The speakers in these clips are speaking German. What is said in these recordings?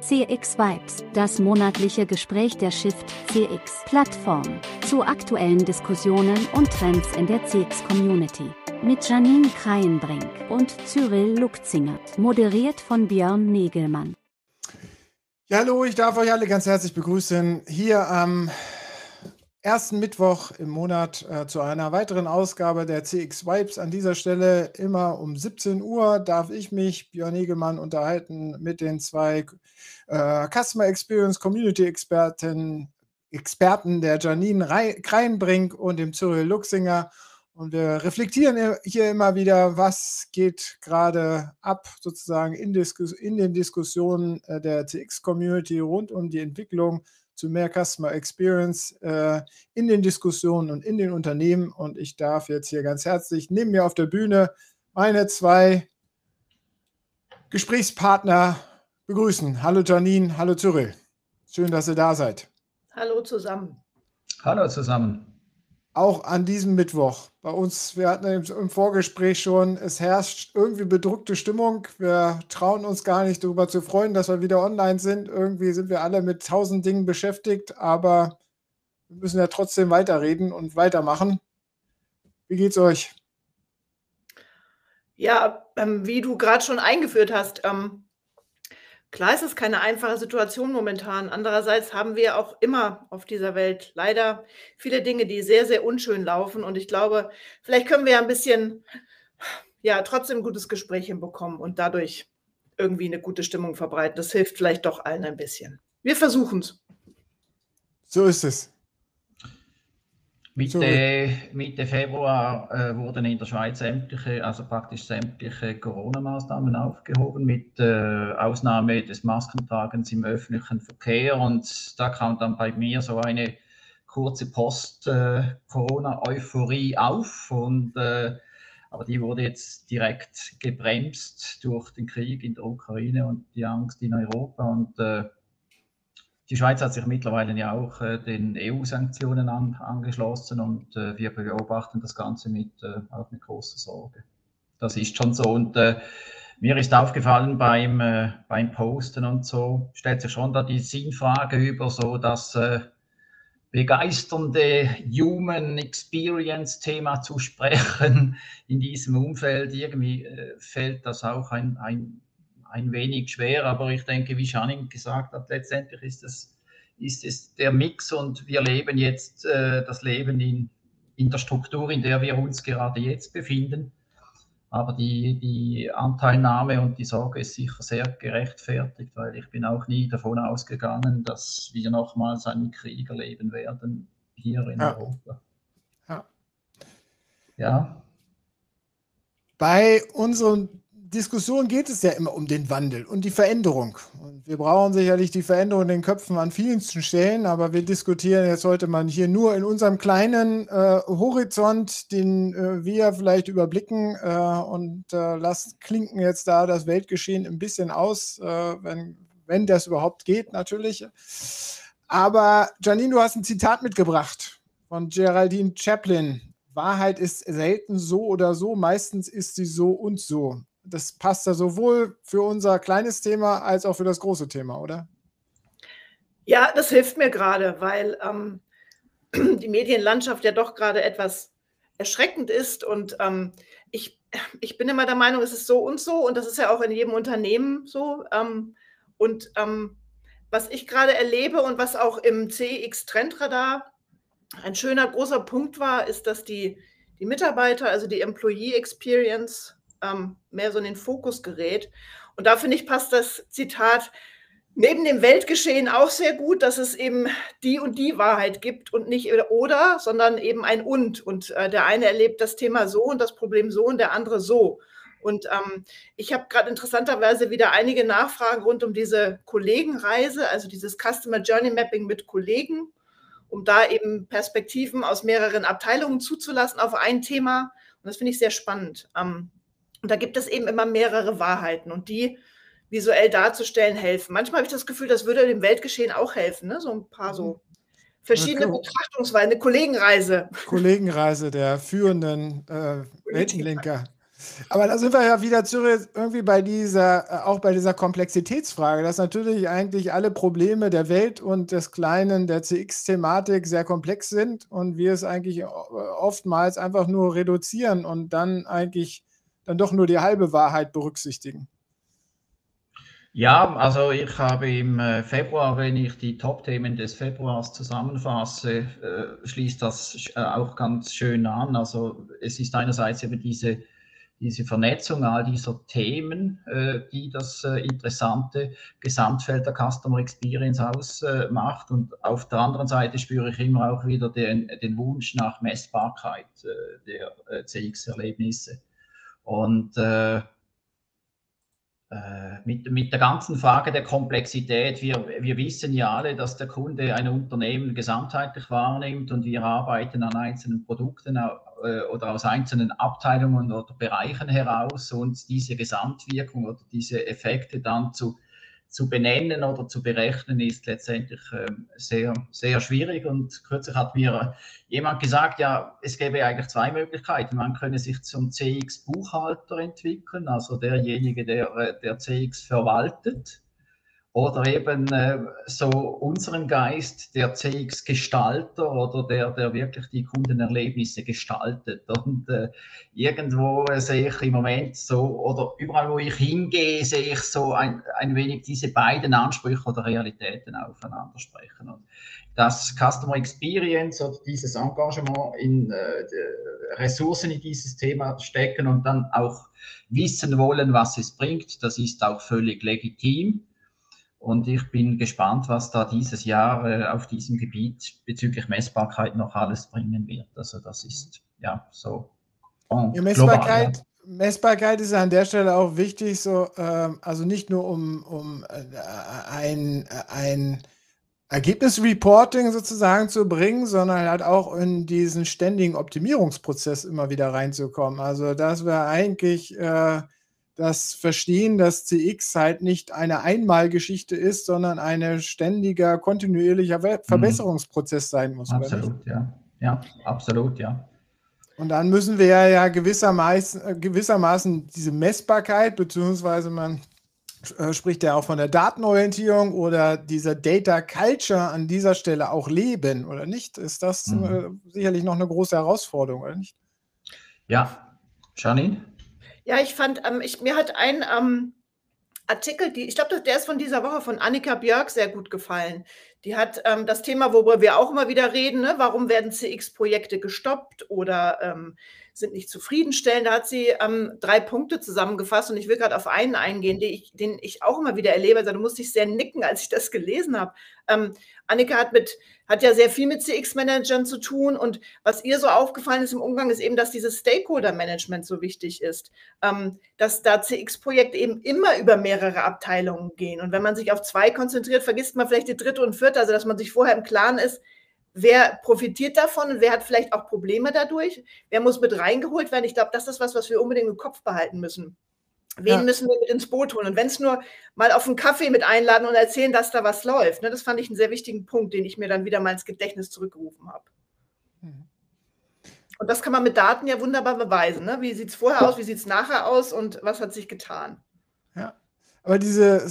CX Vibes, das monatliche Gespräch der Shift CX Plattform zu aktuellen Diskussionen und Trends in der CX Community. Mit Janine Kreienbrink und Cyril Lukzinger, moderiert von Björn Negelmann. Ja, hallo, ich darf euch alle ganz herzlich begrüßen hier am ersten Mittwoch im Monat äh, zu einer weiteren Ausgabe der CX Vibes. An dieser Stelle immer um 17 Uhr darf ich mich, Björn Hegemann, unterhalten mit den zwei äh, Customer Experience Community Experten, Experten der Janine Kreinbrink und dem Cyril Luxinger. Und wir reflektieren hier immer wieder, was geht gerade ab, sozusagen in, Diskus in den Diskussionen äh, der CX-Community rund um die Entwicklung zu mehr Customer Experience äh, in den Diskussionen und in den Unternehmen. Und ich darf jetzt hier ganz herzlich neben mir auf der Bühne meine zwei Gesprächspartner begrüßen. Hallo Janine, hallo Cyril. Schön, dass ihr da seid. Hallo zusammen. Hallo zusammen auch an diesem Mittwoch. Bei uns, wir hatten im Vorgespräch schon, es herrscht irgendwie bedrückte Stimmung. Wir trauen uns gar nicht darüber zu freuen, dass wir wieder online sind. Irgendwie sind wir alle mit tausend Dingen beschäftigt, aber wir müssen ja trotzdem weiterreden und weitermachen. Wie geht's euch? Ja, ähm, wie du gerade schon eingeführt hast, ähm, Klar ist es keine einfache Situation momentan. Andererseits haben wir auch immer auf dieser Welt leider viele Dinge, die sehr, sehr unschön laufen. Und ich glaube, vielleicht können wir ja ein bisschen, ja, trotzdem gutes Gespräch hinbekommen und dadurch irgendwie eine gute Stimmung verbreiten. Das hilft vielleicht doch allen ein bisschen. Wir versuchen es. So ist es. Mitte, Mitte Februar äh, wurden in der Schweiz sämtliche, also praktisch sämtliche Corona-Maßnahmen aufgehoben, mit äh, Ausnahme des Maskentragens im öffentlichen Verkehr. Und da kam dann bei mir so eine kurze Post-Corona-Euphorie äh, auf. Und, äh, aber die wurde jetzt direkt gebremst durch den Krieg in der Ukraine und die Angst in Europa. Und äh, die Schweiz hat sich mittlerweile ja auch äh, den EU-Sanktionen an, angeschlossen und äh, wir beobachten das Ganze mit, äh, auch mit großer Sorge. Das ist schon so. Und äh, mir ist aufgefallen beim, äh, beim Posten und so, stellt sich schon da die Sinnfrage über, so das äh, begeisternde Human Experience Thema zu sprechen in diesem Umfeld. Irgendwie fällt das auch ein, ein ein wenig schwer, aber ich denke, wie Schanin gesagt hat, letztendlich ist es, ist es der Mix und wir leben jetzt äh, das Leben in, in der Struktur, in der wir uns gerade jetzt befinden. Aber die, die Anteilnahme und die Sorge ist sicher sehr gerechtfertigt, weil ich bin auch nie davon ausgegangen, dass wir nochmals einen Krieg erleben werden hier in ja. Europa. Ja. ja. Bei unseren Diskussion geht es ja immer um den Wandel und die Veränderung. Und wir brauchen sicherlich die Veränderung in den Köpfen an vielen Stellen, aber wir diskutieren jetzt heute mal hier nur in unserem kleinen äh, Horizont, den äh, wir vielleicht überblicken äh, und äh, lassen klinken jetzt da das Weltgeschehen ein bisschen aus, äh, wenn, wenn das überhaupt geht, natürlich. Aber Janine, du hast ein Zitat mitgebracht von Geraldine Chaplin. Wahrheit ist selten so oder so, meistens ist sie so und so das passt ja sowohl für unser kleines Thema als auch für das große Thema, oder? Ja, das hilft mir gerade, weil ähm, die Medienlandschaft ja doch gerade etwas erschreckend ist und ähm, ich, ich bin immer der Meinung, es ist so und so und das ist ja auch in jedem Unternehmen so. Ähm, und ähm, was ich gerade erlebe und was auch im CX Trendradar ein schöner großer Punkt war, ist, dass die, die Mitarbeiter, also die Employee Experience, ähm, mehr so in den Fokus gerät. Und da finde ich, passt das Zitat neben dem Weltgeschehen auch sehr gut, dass es eben die und die Wahrheit gibt und nicht oder, sondern eben ein und. Und äh, der eine erlebt das Thema so und das Problem so und der andere so. Und ähm, ich habe gerade interessanterweise wieder einige Nachfragen rund um diese Kollegenreise, also dieses Customer Journey Mapping mit Kollegen, um da eben Perspektiven aus mehreren Abteilungen zuzulassen auf ein Thema. Und das finde ich sehr spannend. Ähm, und da gibt es eben immer mehrere Wahrheiten und die visuell darzustellen helfen. Manchmal habe ich das Gefühl, das würde dem Weltgeschehen auch helfen, ne? so ein paar so mhm. verschiedene okay. Betrachtungsweisen, eine Kollegenreise. Kollegenreise der führenden äh, Weltenlenker. Aber da sind wir ja wieder zurück irgendwie bei dieser, äh, auch bei dieser Komplexitätsfrage, dass natürlich eigentlich alle Probleme der Welt und des Kleinen, der CX-Thematik sehr komplex sind und wir es eigentlich oftmals einfach nur reduzieren und dann eigentlich dann doch nur die halbe Wahrheit berücksichtigen. Ja, also ich habe im äh, Februar, wenn ich die Top-Themen des Februars zusammenfasse, äh, schließt das auch ganz schön an. Also es ist einerseits eben diese diese Vernetzung all dieser Themen, äh, die das äh, interessante Gesamtfeld der Customer Experience ausmacht. Und auf der anderen Seite spüre ich immer auch wieder den, den Wunsch nach Messbarkeit äh, der äh, CX-Erlebnisse. Und äh, äh, mit, mit der ganzen Frage der Komplexität, wir, wir wissen ja alle, dass der Kunde ein Unternehmen gesamtheitlich wahrnimmt und wir arbeiten an einzelnen Produkten äh, oder aus einzelnen Abteilungen oder Bereichen heraus und diese Gesamtwirkung oder diese Effekte dann zu zu benennen oder zu berechnen, ist letztendlich ähm, sehr, sehr schwierig. Und kürzlich hat mir jemand gesagt, ja, es gäbe eigentlich zwei Möglichkeiten. Man könne sich zum CX-Buchhalter entwickeln, also derjenige, der, äh, der CX verwaltet oder eben äh, so unseren Geist, der CX-Gestalter oder der, der wirklich die Kundenerlebnisse gestaltet. Und äh, irgendwo sehe ich im Moment so, oder überall, wo ich hingehe, sehe ich so ein, ein wenig diese beiden Ansprüche oder Realitäten aufeinander sprechen. Und das Customer Experience oder dieses Engagement in äh, Ressourcen in dieses Thema stecken und dann auch wissen wollen, was es bringt, das ist auch völlig legitim. Und ich bin gespannt, was da dieses Jahr äh, auf diesem Gebiet bezüglich Messbarkeit noch alles bringen wird. Also das ist ja so. Ja, Messbarkeit, global, ja. Messbarkeit ist an der Stelle auch wichtig, so, äh, also nicht nur um, um äh, ein, ein Ergebnisreporting sozusagen zu bringen, sondern halt auch in diesen ständigen Optimierungsprozess immer wieder reinzukommen. Also das wäre eigentlich äh, das Verstehen, dass CX halt nicht eine Einmalgeschichte ist, sondern ein ständiger, kontinuierlicher mhm. Verbesserungsprozess sein muss. Absolut, ja. Ja, absolut, ja. Und dann müssen wir ja gewissermaßen, äh, gewissermaßen diese Messbarkeit, beziehungsweise man äh, spricht ja auch von der Datenorientierung oder dieser Data Culture an dieser Stelle auch leben, oder nicht? Ist das mhm. äh, sicherlich noch eine große Herausforderung, oder nicht? Ja, Janine? Ja, ich fand, ähm, ich, mir hat ein ähm, Artikel, die, ich glaube, der ist von dieser Woche von Annika Björk sehr gut gefallen. Die hat ähm, das Thema, worüber wir auch immer wieder reden, ne? warum werden CX-Projekte gestoppt oder ähm, sind nicht zufriedenstellend. Da hat sie ähm, drei Punkte zusammengefasst und ich will gerade auf einen eingehen, den ich, den ich auch immer wieder erlebe. Also da musste ich sehr nicken, als ich das gelesen habe. Ähm, Annika hat, mit, hat ja sehr viel mit CX-Managern zu tun und was ihr so aufgefallen ist im Umgang, ist eben, dass dieses Stakeholder-Management so wichtig ist. Ähm, dass da CX-Projekte eben immer über mehrere Abteilungen gehen und wenn man sich auf zwei konzentriert, vergisst man vielleicht die dritte und vierte, also dass man sich vorher im Klaren ist, wer profitiert davon und wer hat vielleicht auch Probleme dadurch? Wer muss mit reingeholt werden? Ich glaube, das ist was, was wir unbedingt im Kopf behalten müssen. Wen ja. müssen wir mit ins Boot holen? Und wenn es nur mal auf einen Kaffee mit einladen und erzählen, dass da was läuft, ne, das fand ich einen sehr wichtigen Punkt, den ich mir dann wieder mal ins Gedächtnis zurückgerufen habe. Mhm. Und das kann man mit Daten ja wunderbar beweisen. Ne? Wie sieht es vorher aus, wie sieht es nachher aus und was hat sich getan? Ja, aber diese,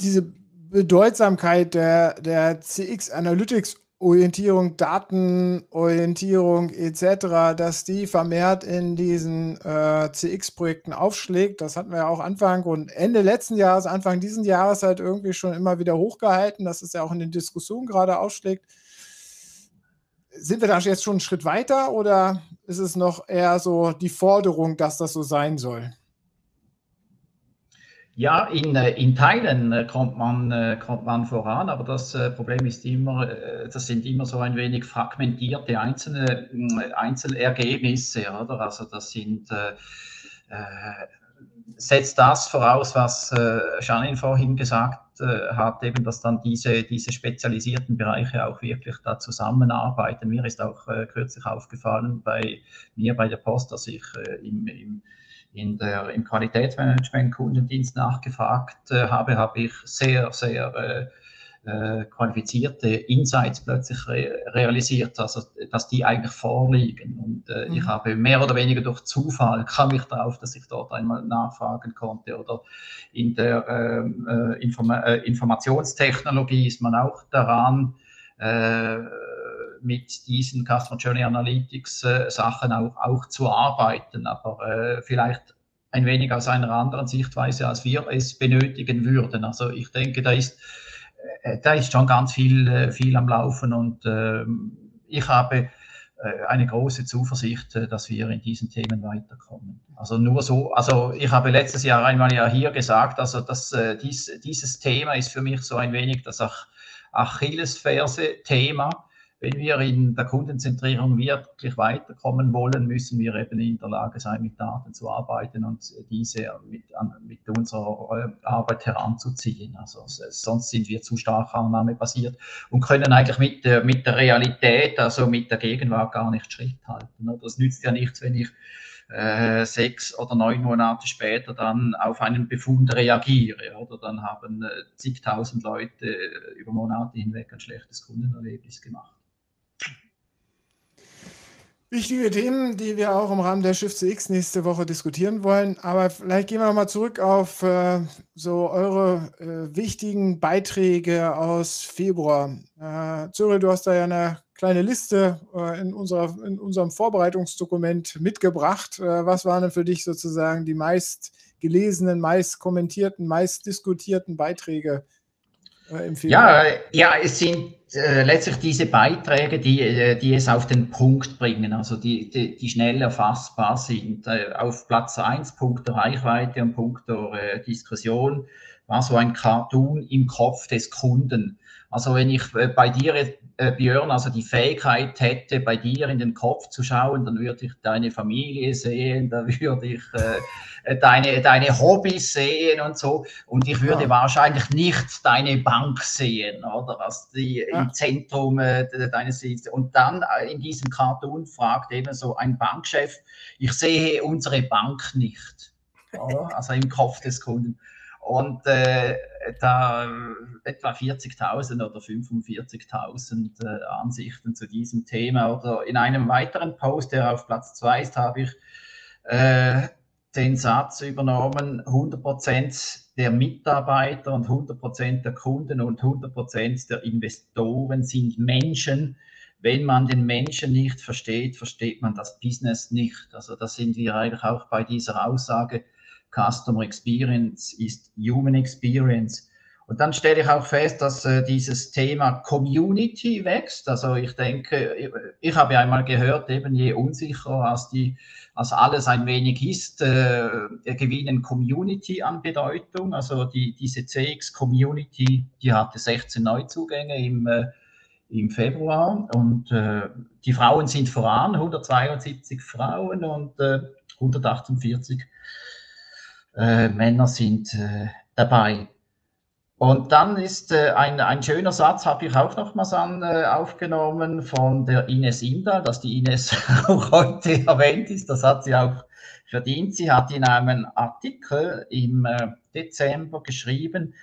diese Bedeutsamkeit der, der CX Analytics Orientierung, Datenorientierung etc., dass die vermehrt in diesen äh, CX-Projekten aufschlägt. Das hatten wir ja auch Anfang und Ende letzten Jahres, Anfang diesen Jahres halt irgendwie schon immer wieder hochgehalten, dass es ja auch in den Diskussionen gerade aufschlägt. Sind wir da jetzt schon einen Schritt weiter oder ist es noch eher so die Forderung, dass das so sein soll? Ja, in, äh, in Teilen äh, kommt man, äh, kommt man voran, aber das Problem ist immer, das sind immer so ein wenig fragmentierte einzelne Einzelergebnisse, oder? Also das sind, äh, setzt das voraus, was Janine vorhin gesagt hat, eben, dass dann diese, diese spezialisierten Bereiche auch wirklich da zusammenarbeiten. Mir ist auch kürzlich aufgefallen bei mir bei der Post, dass ich im, im in der, im Qualitätsmanagement Kundendienst nachgefragt äh, habe, habe ich sehr, sehr äh, äh, qualifizierte Insights plötzlich re realisiert, also dass die eigentlich vorliegen. Und äh, mhm. ich habe mehr oder weniger durch Zufall kam ich darauf, dass ich dort einmal nachfragen konnte. Oder in der ähm, äh, Informa äh, Informationstechnologie ist man auch daran, mit diesen Customer Journey Analytics äh, Sachen auch, auch zu arbeiten, aber äh, vielleicht ein wenig aus einer anderen Sichtweise, als wir es benötigen würden. Also ich denke, da ist, äh, da ist schon ganz viel, äh, viel am Laufen und äh, ich habe äh, eine große Zuversicht, dass wir in diesen Themen weiterkommen. Also nur so, also ich habe letztes Jahr einmal ja hier gesagt, also dass dies, dieses Thema ist für mich so ein wenig das Achillesferse-Thema wenn wir in der Kundenzentrierung wirklich weiterkommen wollen, müssen wir eben in der Lage sein, mit Daten zu arbeiten und diese mit, mit unserer äh, Arbeit heranzuziehen. Also sonst sind wir zu stark annahmebasiert und können eigentlich mit der, mit der Realität, also mit der Gegenwart gar nicht Schritt halten. Das nützt ja nichts, wenn ich äh, sechs oder neun Monate später dann auf einen Befund reagiere. Oder dann haben äh, zigtausend Leute über Monate hinweg ein schlechtes Kundenerlebnis gemacht. Wichtige Themen, die wir auch im Rahmen der Shift CX nächste Woche diskutieren wollen. Aber vielleicht gehen wir nochmal zurück auf äh, so eure äh, wichtigen Beiträge aus Februar. Äh, Cyril, du hast da ja eine kleine Liste äh, in, unserer, in unserem Vorbereitungsdokument mitgebracht. Äh, was waren denn für dich sozusagen die meist gelesenen, meist kommentierten, meist diskutierten Beiträge äh, ja, ja, es sind äh, letztlich diese Beiträge, die, äh, die es auf den Punkt bringen, also die, die, die schnell erfassbar sind. Äh, auf Platz 1, Punkt der Reichweite und Punkt der äh, Diskussion, war so ein Cartoon im Kopf des Kunden. Also wenn ich äh, bei dir, äh, Björn, also die Fähigkeit hätte, bei dir in den Kopf zu schauen, dann würde ich deine Familie sehen, da würde ich äh, deine, deine Hobbys sehen und so. Und ich würde ja. wahrscheinlich nicht deine Bank sehen, oder? Also die ja. im Zentrum äh, deines Und dann äh, in diesem Cartoon fragt eben so ein Bankchef, ich sehe unsere Bank nicht. Oder? Also im Kopf des Kunden. Und äh, da etwa 40.000 oder 45.000 äh, Ansichten zu diesem Thema. Oder in einem weiteren Post, der auf Platz 2 ist, habe ich äh, den Satz übernommen, 100% der Mitarbeiter und 100% der Kunden und 100% der Investoren sind Menschen. Wenn man den Menschen nicht versteht, versteht man das Business nicht. Also da sind wir eigentlich auch bei dieser Aussage, Customer Experience ist Human Experience. Und dann stelle ich auch fest, dass äh, dieses Thema Community wächst. Also ich denke, ich, ich habe einmal gehört, eben je unsicherer als, die, als alles ein wenig ist, äh, gewinnen Community an Bedeutung. Also die, diese CX Community, die hatte 16 Neuzugänge im, äh, im Februar und äh, die Frauen sind voran, 172 Frauen und äh, 148 äh, Männer sind äh, dabei. Und dann ist äh, ein, ein schöner Satz, habe ich auch nochmals an, äh, aufgenommen von der Ines Inda, dass die Ines auch heute erwähnt ist. Das hat sie auch verdient. Sie hat in einem Artikel im äh, Dezember geschrieben,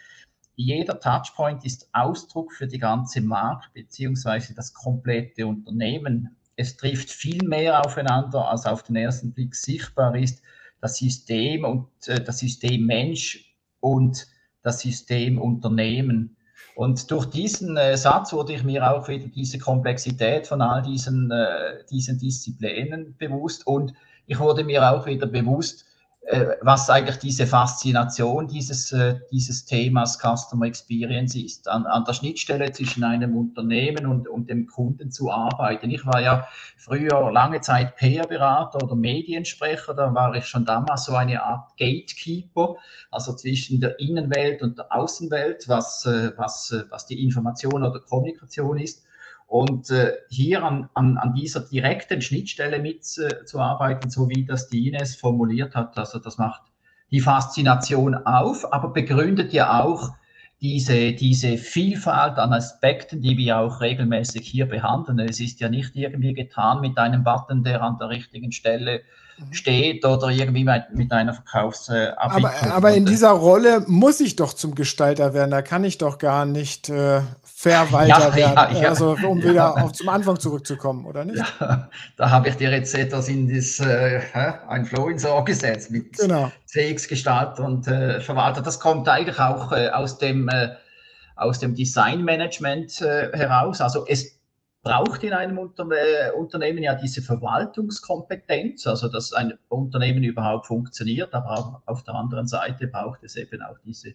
jeder Touchpoint ist Ausdruck für die ganze Marke beziehungsweise das komplette Unternehmen. Es trifft viel mehr aufeinander, als auf den ersten Blick sichtbar ist das System und äh, das System Mensch und das System Unternehmen. Und durch diesen äh, Satz wurde ich mir auch wieder diese Komplexität von all diesen, äh, diesen Disziplinen bewusst und ich wurde mir auch wieder bewusst, was eigentlich diese Faszination dieses, äh, dieses Themas Customer Experience ist, an, an der Schnittstelle zwischen einem Unternehmen und, und dem Kunden zu arbeiten. Ich war ja früher lange Zeit PR-Berater oder Mediensprecher, da war ich schon damals so eine Art Gatekeeper, also zwischen der Innenwelt und der Außenwelt, was, äh, was, was die Information oder Kommunikation ist. Und äh, hier an, an, an dieser direkten Schnittstelle mitzuarbeiten, äh, so wie das die Ines formuliert hat, also das macht die Faszination auf, aber begründet ja auch diese, diese Vielfalt an Aspekten, die wir auch regelmäßig hier behandeln. Es ist ja nicht irgendwie getan mit einem Button, der an der richtigen Stelle. Steht oder irgendwie mit einer Verkaufsabwicklung. Aber, aber in dieser Rolle muss ich doch zum Gestalter werden. Da kann ich doch gar nicht äh, Verwalter ja, werden. Ja, ja, also um wieder auf, zum Anfang zurückzukommen, oder nicht? Ja, da habe ich dir jetzt etwas in das äh, ein Flow ins Ohr gesetzt mit genau. CX-Gestalter und äh, Verwalter. Das kommt eigentlich auch äh, aus dem äh, aus dem Designmanagement äh, heraus. Also es braucht in einem Unter äh, Unternehmen ja diese Verwaltungskompetenz, also dass ein Unternehmen überhaupt funktioniert, aber auch auf der anderen Seite braucht es eben auch diese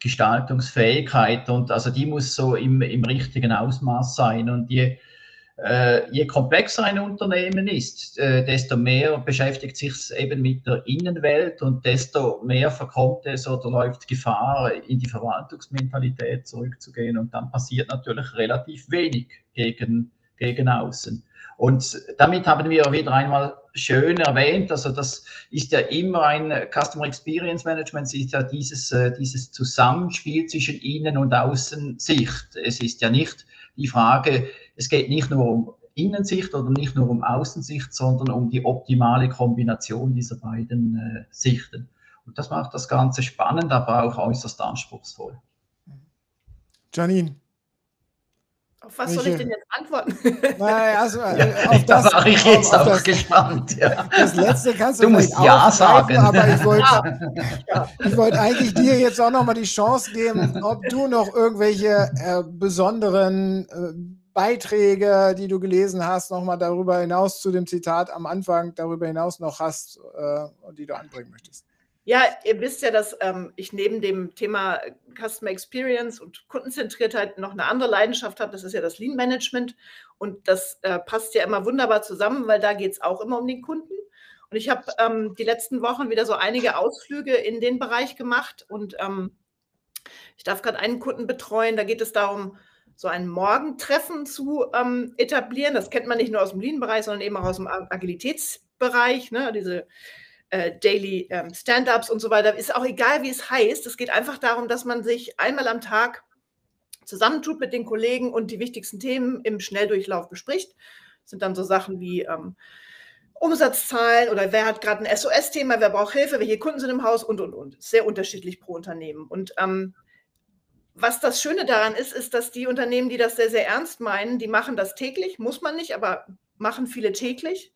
Gestaltungsfähigkeit und also die muss so im, im richtigen Ausmaß sein und je je komplexer ein Unternehmen ist, äh, desto mehr beschäftigt sich es eben mit der Innenwelt und desto mehr verkommt es oder läuft Gefahr, in die Verwaltungsmentalität zurückzugehen. Und dann passiert natürlich relativ wenig gegen, gegen außen. Und damit haben wir wieder einmal schön erwähnt, also das ist ja immer ein Customer Experience Management, ist ja dieses, äh, dieses Zusammenspiel zwischen Innen- und Außensicht. Es ist ja nicht die Frage, es geht nicht nur um Innensicht oder nicht nur um Außensicht, sondern um die optimale Kombination dieser beiden äh, Sichten. Und das macht das Ganze spannend, aber auch äußerst anspruchsvoll. Janine. Auf was soll ich denn jetzt antworten? Naja, also, ja, äh, auf das, da war ich jetzt auch das, gespannt. Ja. Das letzte kannst du, du musst Ja sagen. Aber ich wollte, ja. ich wollte eigentlich dir jetzt auch nochmal die Chance geben, ob du noch irgendwelche äh, besonderen äh, Beiträge, die du gelesen hast, nochmal darüber hinaus zu dem Zitat am Anfang, darüber hinaus noch hast äh, und die du anbringen möchtest? Ja, ihr wisst ja, dass ähm, ich neben dem Thema Customer Experience und Kundenzentriertheit noch eine andere Leidenschaft habe. Das ist ja das Lean Management. Und das äh, passt ja immer wunderbar zusammen, weil da geht es auch immer um den Kunden. Und ich habe ähm, die letzten Wochen wieder so einige Ausflüge in den Bereich gemacht. Und ähm, ich darf gerade einen Kunden betreuen. Da geht es darum, so ein Morgentreffen zu ähm, etablieren. Das kennt man nicht nur aus dem Lean-Bereich, sondern eben auch aus dem Agilitätsbereich. Ne? Diese äh, Daily ähm, Stand-ups und so weiter. Ist auch egal, wie es heißt. Es geht einfach darum, dass man sich einmal am Tag zusammentut mit den Kollegen und die wichtigsten Themen im Schnelldurchlauf bespricht. Das sind dann so Sachen wie ähm, Umsatzzahlen oder wer hat gerade ein SOS-Thema, wer braucht Hilfe, welche Kunden sind im Haus und, und, und. Sehr unterschiedlich pro Unternehmen. Und ähm, was das Schöne daran ist, ist, dass die Unternehmen, die das sehr, sehr ernst meinen, die machen das täglich, muss man nicht, aber machen viele täglich.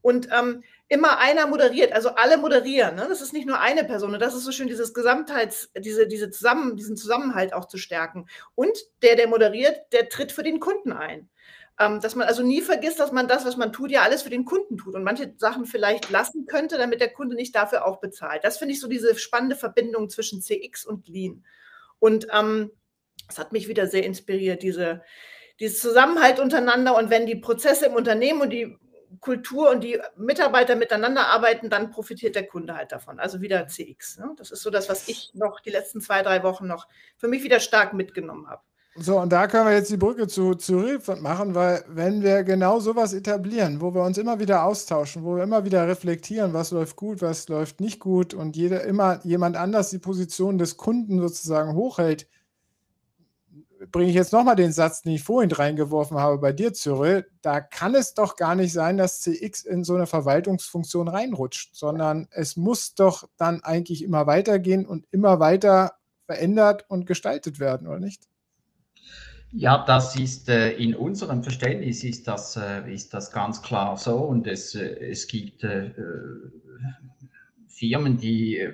Und ähm, immer einer moderiert, also alle moderieren. Ne? Das ist nicht nur eine Person. Und das ist so schön, dieses Gesamtheits, diese, diese Zusammen, diesen Zusammenhalt auch zu stärken. Und der, der moderiert, der tritt für den Kunden ein. Ähm, dass man also nie vergisst, dass man das, was man tut, ja alles für den Kunden tut und manche Sachen vielleicht lassen könnte, damit der Kunde nicht dafür auch bezahlt. Das finde ich so diese spannende Verbindung zwischen CX und Lean. Und ähm, das hat mich wieder sehr inspiriert, diese, dieses Zusammenhalt untereinander. Und wenn die Prozesse im Unternehmen und die Kultur und die Mitarbeiter miteinander arbeiten, dann profitiert der Kunde halt davon. Also wieder CX. Ne? Das ist so das, was ich noch die letzten zwei, drei Wochen noch für mich wieder stark mitgenommen habe. So, und da können wir jetzt die Brücke zu, Refund machen, weil wenn wir genau sowas etablieren, wo wir uns immer wieder austauschen, wo wir immer wieder reflektieren, was läuft gut, was läuft nicht gut und jeder immer jemand anders die Position des Kunden sozusagen hochhält, bringe ich jetzt nochmal den Satz, den ich vorhin reingeworfen habe bei dir, Cyril, da kann es doch gar nicht sein, dass CX in so eine Verwaltungsfunktion reinrutscht, sondern es muss doch dann eigentlich immer weitergehen und immer weiter verändert und gestaltet werden, oder nicht? Ja, das ist äh, in unserem Verständnis ist das, äh, ist das ganz klar so und es, äh, es gibt äh, Firmen, die äh,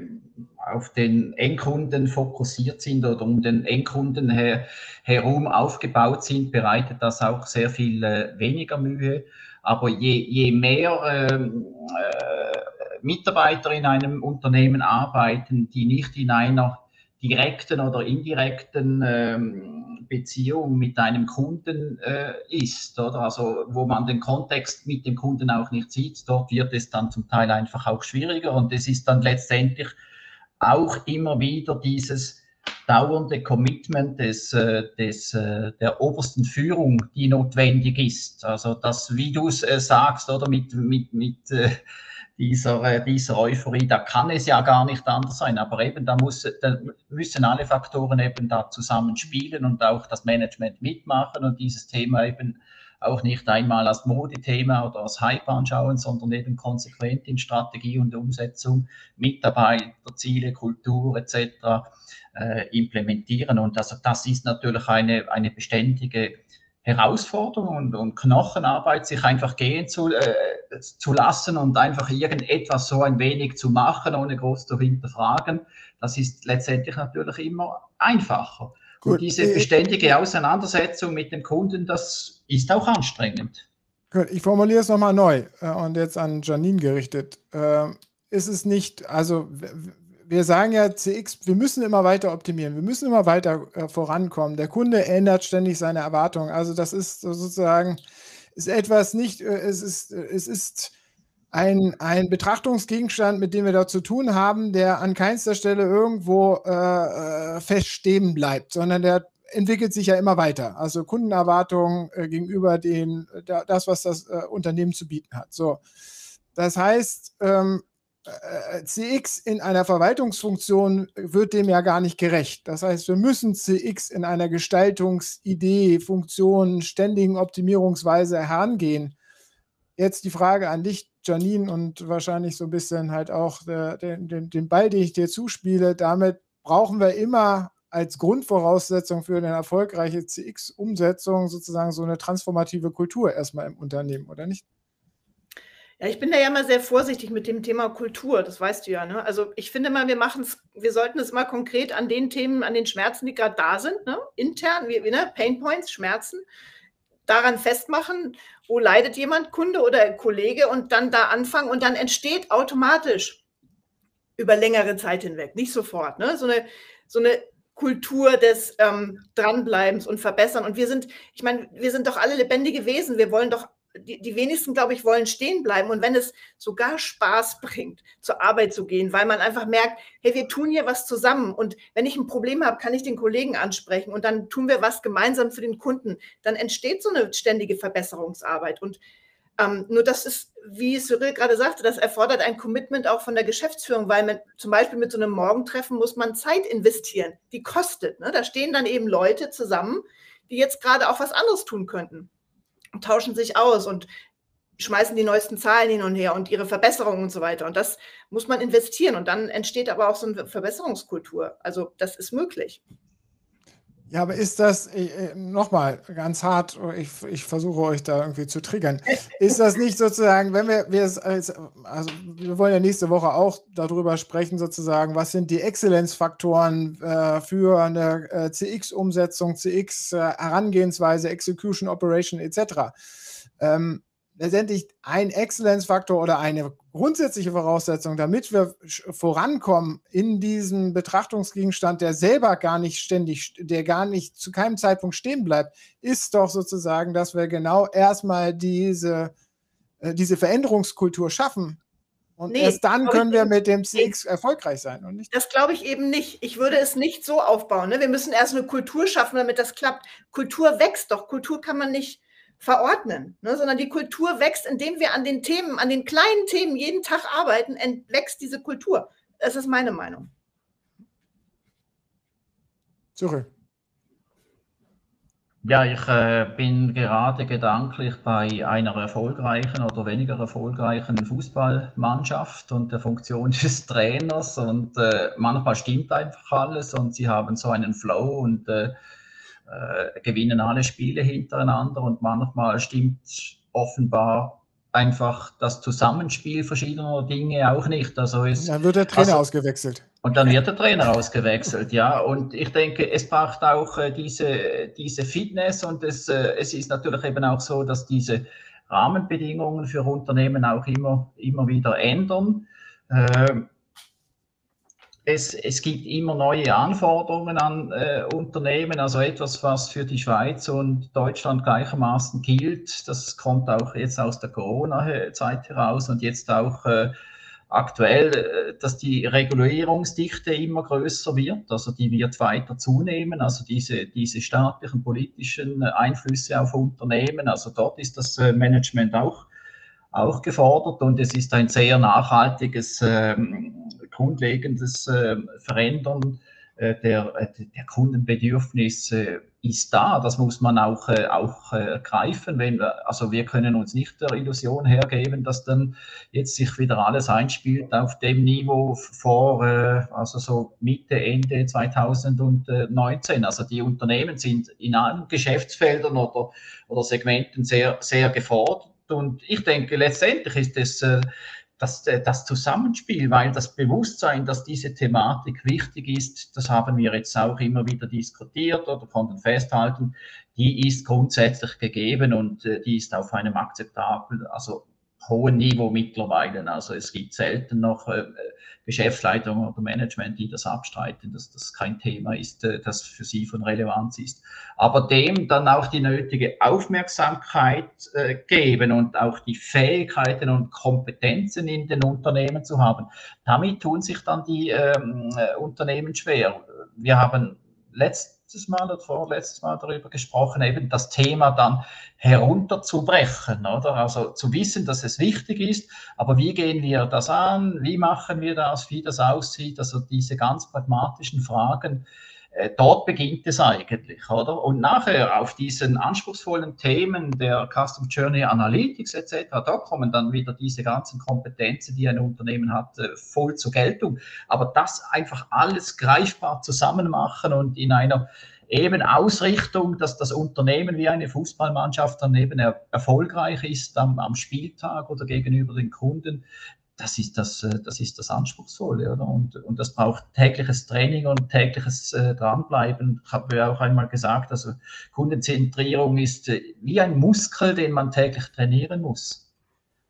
auf den Endkunden fokussiert sind oder um den Endkunden her, herum aufgebaut sind, bereitet das auch sehr viel äh, weniger Mühe. Aber je, je mehr ähm, Mitarbeiter in einem Unternehmen arbeiten, die nicht in einer direkten oder indirekten ähm, Beziehung mit einem Kunden äh, ist, oder? Also wo man den Kontext mit dem Kunden auch nicht sieht, dort wird es dann zum Teil einfach auch schwieriger und es ist dann letztendlich auch immer wieder dieses dauernde Commitment des, äh, des, äh, der obersten Führung, die notwendig ist. Also das, wie du es äh, sagst, oder mit, mit, mit äh, dieser, äh, dieser Euphorie. Da kann es ja gar nicht anders sein. Aber eben, da, muss, da müssen alle Faktoren eben da zusammen spielen und auch das Management mitmachen und dieses Thema eben auch nicht einmal als Modethema oder als Hype anschauen, sondern eben konsequent in Strategie und Umsetzung Mitarbeiterziele, Kultur etc. Äh, implementieren. Und also das ist natürlich eine, eine beständige Herausforderung und, und Knochenarbeit, sich einfach gehen zu, äh, zu lassen und einfach irgendetwas so ein wenig zu machen, ohne groß zu hinterfragen. Das ist letztendlich natürlich immer einfacher. Gut. Und diese beständige Auseinandersetzung mit dem Kunden, das ist auch anstrengend. Gut, ich formuliere es nochmal neu äh, und jetzt an Janine gerichtet. Äh, ist es nicht, also wir sagen ja CX, wir müssen immer weiter optimieren, wir müssen immer weiter äh, vorankommen. Der Kunde ändert ständig seine Erwartungen. Also das ist sozusagen, ist etwas nicht, äh, es ist, es ist ein, ein Betrachtungsgegenstand, mit dem wir da zu tun haben, der an keinster Stelle irgendwo äh, äh fest stehen bleibt, sondern der entwickelt sich ja immer weiter. Also Kundenerwartungen äh, gegenüber den, da, das, was das äh, Unternehmen zu bieten hat. So. Das heißt, ähm, äh, CX in einer Verwaltungsfunktion wird dem ja gar nicht gerecht. Das heißt, wir müssen CX in einer Gestaltungsidee, Funktion, ständigen Optimierungsweise herangehen. Jetzt die Frage an dich, Janine, und wahrscheinlich so ein bisschen halt auch den, den, den Ball, den ich dir zuspiele. Damit brauchen wir immer als Grundvoraussetzung für eine erfolgreiche CX-Umsetzung sozusagen so eine transformative Kultur erstmal im Unternehmen, oder nicht? Ja, ich bin da ja immer sehr vorsichtig mit dem Thema Kultur, das weißt du ja. Ne? Also ich finde mal, wir machen es, wir sollten es mal konkret an den Themen, an den Schmerzen, die gerade da sind, ne? intern, wie, ne? Pain Points, Schmerzen, daran festmachen, wo leidet jemand, Kunde oder Kollege und dann da anfangen und dann entsteht automatisch über längere Zeit hinweg, nicht sofort, ne? so, eine, so eine Kultur des ähm, Dranbleibens und Verbessern. Und wir sind, ich meine, wir sind doch alle lebendige Wesen. Wir wollen doch die, die wenigsten, glaube ich, wollen stehen bleiben. Und wenn es sogar Spaß bringt, zur Arbeit zu gehen, weil man einfach merkt, hey, wir tun hier was zusammen. Und wenn ich ein Problem habe, kann ich den Kollegen ansprechen und dann tun wir was gemeinsam für den Kunden. Dann entsteht so eine ständige Verbesserungsarbeit. Und ähm, nur das ist, wie Cyril gerade sagte, das erfordert ein Commitment auch von der Geschäftsführung, weil man zum Beispiel mit so einem Morgentreffen muss man Zeit investieren. Die kostet. Ne? Da stehen dann eben Leute zusammen, die jetzt gerade auch was anderes tun könnten tauschen sich aus und schmeißen die neuesten Zahlen hin und her und ihre Verbesserungen und so weiter. Und das muss man investieren. Und dann entsteht aber auch so eine Verbesserungskultur. Also das ist möglich. Ja, aber ist das, äh, äh nochmal ganz hart, ich, ich versuche euch da irgendwie zu triggern, ist das nicht sozusagen, wenn wir, wir als, also wir wollen ja nächste Woche auch darüber sprechen, sozusagen, was sind die Exzellenzfaktoren äh, für eine äh, CX-Umsetzung, CX-Herangehensweise, äh, Execution, Operation etc. Ähm, letztendlich ein Exzellenzfaktor oder eine grundsätzliche Voraussetzung, damit wir vorankommen in diesem Betrachtungsgegenstand, der selber gar nicht ständig, der gar nicht zu keinem Zeitpunkt stehen bleibt, ist doch sozusagen, dass wir genau erstmal diese, äh, diese Veränderungskultur schaffen. Und nee, erst dann können wir mit dem CX erfolgreich sein. Und nicht das glaube ich eben nicht. Ich würde es nicht so aufbauen. Ne? Wir müssen erst eine Kultur schaffen, damit das klappt. Kultur wächst doch. Kultur kann man nicht verordnen, ne, sondern die Kultur wächst, indem wir an den Themen, an den kleinen Themen jeden Tag arbeiten, wächst diese Kultur. Das ist meine Meinung. Suche. Ja, ich äh, bin gerade gedanklich bei einer erfolgreichen oder weniger erfolgreichen Fußballmannschaft und der Funktion des Trainers und äh, manchmal stimmt einfach alles und sie haben so einen Flow und äh, äh, gewinnen alle Spiele hintereinander und manchmal stimmt offenbar einfach das Zusammenspiel verschiedener Dinge auch nicht. Also es, dann wird der Trainer also, ausgewechselt. Und dann wird der Trainer ausgewechselt, ja. Und ich denke, es braucht auch äh, diese, diese Fitness und es, äh, es ist natürlich eben auch so, dass diese Rahmenbedingungen für Unternehmen auch immer, immer wieder ändern. Äh, es, es gibt immer neue Anforderungen an äh, Unternehmen, also etwas, was für die Schweiz und Deutschland gleichermaßen gilt. Das kommt auch jetzt aus der Corona-Zeit heraus und jetzt auch äh, aktuell, äh, dass die Regulierungsdichte immer größer wird, also die wird weiter zunehmen, also diese, diese staatlichen politischen Einflüsse auf Unternehmen, also dort ist das äh, Management auch auch gefordert und es ist ein sehr nachhaltiges, ähm, grundlegendes äh, Verändern äh, der, äh, der Kundenbedürfnis äh, ist da. Das muss man auch, auch greifen. Wenn also wir können uns nicht der Illusion hergeben, dass dann jetzt sich wieder alles einspielt auf dem Niveau vor, also so Mitte, Ende 2019. Also die Unternehmen sind in allen Geschäftsfeldern oder, oder Segmenten sehr, sehr gefordert. Und ich denke, letztendlich ist es das, äh, das Zusammenspiel, weil das Bewusstsein, dass diese Thematik wichtig ist, das haben wir jetzt auch immer wieder diskutiert oder konnten festhalten, die ist grundsätzlich gegeben und äh, die ist auf einem akzeptablen, also hohen Niveau mittlerweile. Also es gibt selten noch äh, Geschäftsleitung oder Management, die das abstreiten, dass das kein Thema ist, äh, das für sie von Relevanz ist. Aber dem dann auch die nötige Aufmerksamkeit äh, geben und auch die Fähigkeiten und Kompetenzen in den Unternehmen zu haben. Damit tun sich dann die ähm, äh, Unternehmen schwer. Wir haben letztes Mal oder vorletztes Mal darüber gesprochen, eben das Thema dann herunterzubrechen, oder? Also zu wissen, dass es wichtig ist, aber wie gehen wir das an? Wie machen wir das? Wie das aussieht? Also diese ganz pragmatischen Fragen, äh, dort beginnt es eigentlich, oder? Und nachher auf diesen anspruchsvollen Themen der Custom Journey Analytics etc., da kommen dann wieder diese ganzen Kompetenzen, die ein Unternehmen hat, äh, voll zur Geltung. Aber das einfach alles greifbar zusammen machen und in einer eben Ausrichtung, dass das Unternehmen wie eine Fußballmannschaft dann eben er erfolgreich ist am, am Spieltag oder gegenüber den Kunden, das ist das, äh, das ist das Anspruchsvolle, oder? Und, und das braucht tägliches Training und tägliches äh, Dranbleiben. Ich habe ja auch einmal gesagt, also Kundenzentrierung ist äh, wie ein Muskel, den man täglich trainieren muss.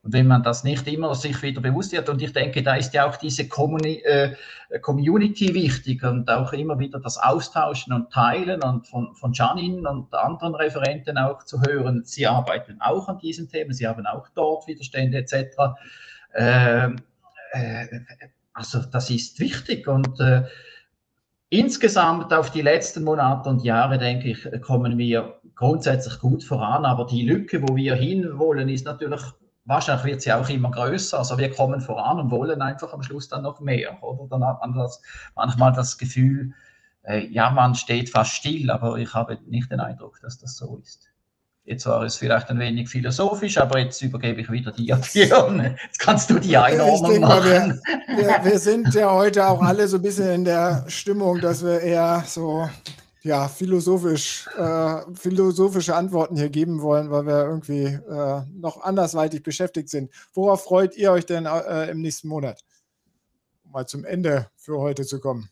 Und wenn man das nicht immer sich wieder bewusst wird, und ich denke, da ist ja auch diese Communi äh, Community wichtig und auch immer wieder das Austauschen und Teilen und von, von Janine und anderen Referenten auch zu hören. Sie arbeiten auch an diesen Themen, sie haben auch dort Widerstände etc. Ähm, äh, also das ist wichtig und äh, insgesamt auf die letzten Monate und Jahre, denke ich, kommen wir grundsätzlich gut voran, aber die Lücke, wo wir hinwollen, ist natürlich, wahrscheinlich wird sie auch immer größer, also wir kommen voran und wollen einfach am Schluss dann noch mehr, oder? Dann hat man das, manchmal das Gefühl, äh, ja, man steht fast still, aber ich habe nicht den Eindruck, dass das so ist. Jetzt war es vielleicht ein wenig philosophisch, aber jetzt übergebe ich wieder dir, Björn. Jetzt kannst du die Einordnung machen. Mal, wir, wir, wir, sind ja heute auch alle so ein bisschen in der Stimmung, dass wir eher so ja, philosophisch, äh, philosophische Antworten hier geben wollen, weil wir irgendwie äh, noch andersweitig beschäftigt sind. Worauf freut ihr euch denn äh, im nächsten Monat? Um mal zum Ende für heute zu kommen.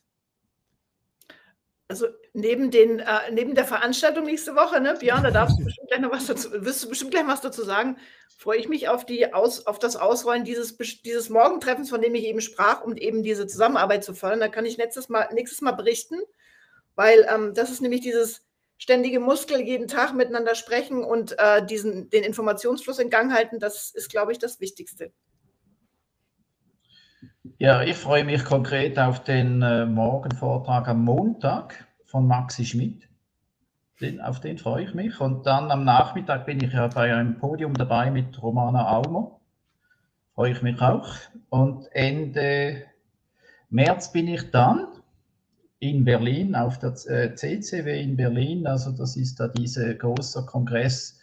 Also neben, den, äh, neben der Veranstaltung nächste Woche, ne, Björn, da darfst du bestimmt gleich noch was dazu, wirst du bestimmt gleich was dazu sagen, freue ich mich auf, die Aus, auf das Ausrollen dieses, dieses Morgentreffens, von dem ich eben sprach, um eben diese Zusammenarbeit zu fördern. Da kann ich nächstes Mal, nächstes Mal berichten, weil ähm, das ist nämlich dieses ständige Muskel, jeden Tag miteinander sprechen und äh, diesen, den Informationsfluss in Gang halten, das ist, glaube ich, das Wichtigste. Ja, ich freue mich konkret auf den äh, Morgenvortrag am Montag von Maxi Schmidt. Den, auf den freue ich mich. Und dann am Nachmittag bin ich ja bei einem Podium dabei mit Romana Aumer. Freue ich mich auch. Und Ende März bin ich dann in Berlin auf der CCW äh, in Berlin. Also das ist da dieser große Kongress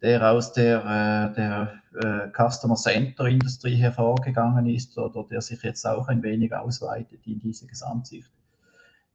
der aus der, äh, der äh, Customer Center Industrie hervorgegangen ist oder der sich jetzt auch ein wenig ausweitet in diese Gesamtsicht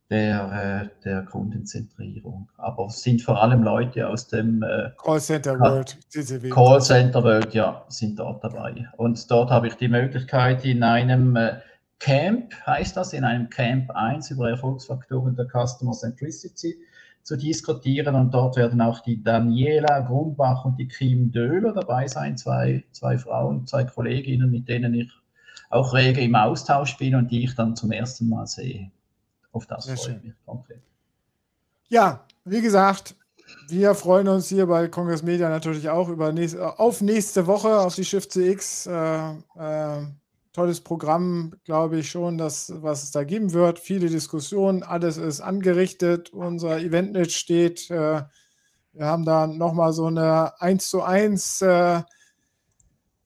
der, äh, der Kundenzentrierung. Aber es sind vor allem Leute aus dem äh, Call Center World, CCW. Call Center World, ja, sind dort dabei. Und dort habe ich die Möglichkeit in einem äh, Camp, heißt das, in einem Camp 1 über Erfolgsfaktoren der Customer Centricity zu diskutieren. Und dort werden auch die Daniela Grumbach und die Kim Döhler dabei sein, zwei, zwei Frauen, zwei Kolleginnen, mit denen ich auch rege im Austausch bin und die ich dann zum ersten Mal sehe. Auf das Sehr freue ich mich konkret. Ja, wie gesagt, wir freuen uns hier bei Congress Media natürlich auch über nächst, auf nächste Woche, auf die Shift CX. Äh, äh, tolles Programm, glaube ich schon, dass, was es da geben wird. Viele Diskussionen, alles ist angerichtet. Unser Eventnet steht. Äh, wir haben da nochmal so eine 1 zu 1 äh,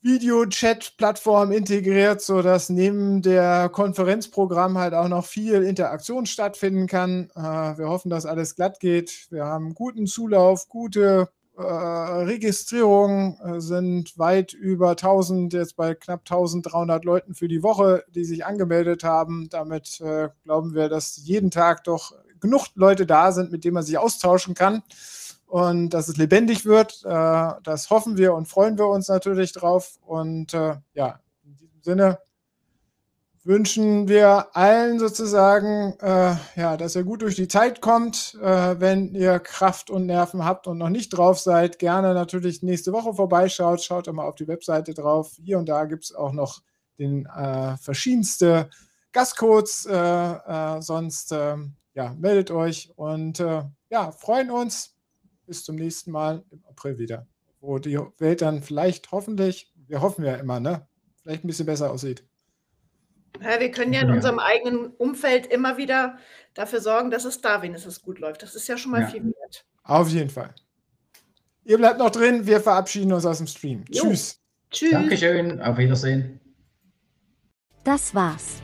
Video-Chat-Plattform integriert, sodass neben der Konferenzprogramm halt auch noch viel Interaktion stattfinden kann. Äh, wir hoffen, dass alles glatt geht. Wir haben guten Zulauf, gute äh, Registrierungen, äh, sind weit über 1000, jetzt bei knapp 1300 Leuten für die Woche, die sich angemeldet haben. Damit glauben wir, dass jeden Tag doch genug Leute da sind, mit denen man sich austauschen kann und dass es lebendig wird. Äh, das hoffen wir und freuen wir uns natürlich drauf. Und äh, ja, in diesem Sinne wünschen wir allen sozusagen, äh, ja, dass ihr gut durch die Zeit kommt. Wenn ihr Kraft und Nerven habt und noch nicht drauf seid, gerne natürlich nächste Woche vorbeischaut. Schaut immer auf die Webseite drauf. Hier und da gibt es auch noch den äh, verschiedenste Gastcodes. Äh, äh, sonst ähm, ja, meldet euch und ja, freuen uns bis zum nächsten Mal im April wieder, wo die Welt dann vielleicht hoffentlich, wir hoffen ja immer, ne, vielleicht ein bisschen besser aussieht. Ja, wir können ja in ja. unserem eigenen Umfeld immer wieder dafür sorgen, dass es da wenigstens gut läuft. Das ist ja schon mal ja. viel wert. Auf jeden Fall. Ihr bleibt noch drin, wir verabschieden uns aus dem Stream. Jo. Tschüss. Tschüss. Dankeschön, auf Wiedersehen. Das war's.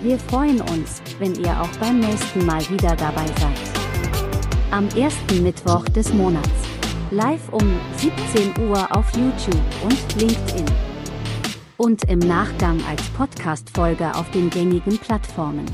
Wir freuen uns, wenn ihr auch beim nächsten Mal wieder dabei seid. Am ersten Mittwoch des Monats. Live um 17 Uhr auf YouTube und LinkedIn. Und im Nachgang als Podcast-Folge auf den gängigen Plattformen.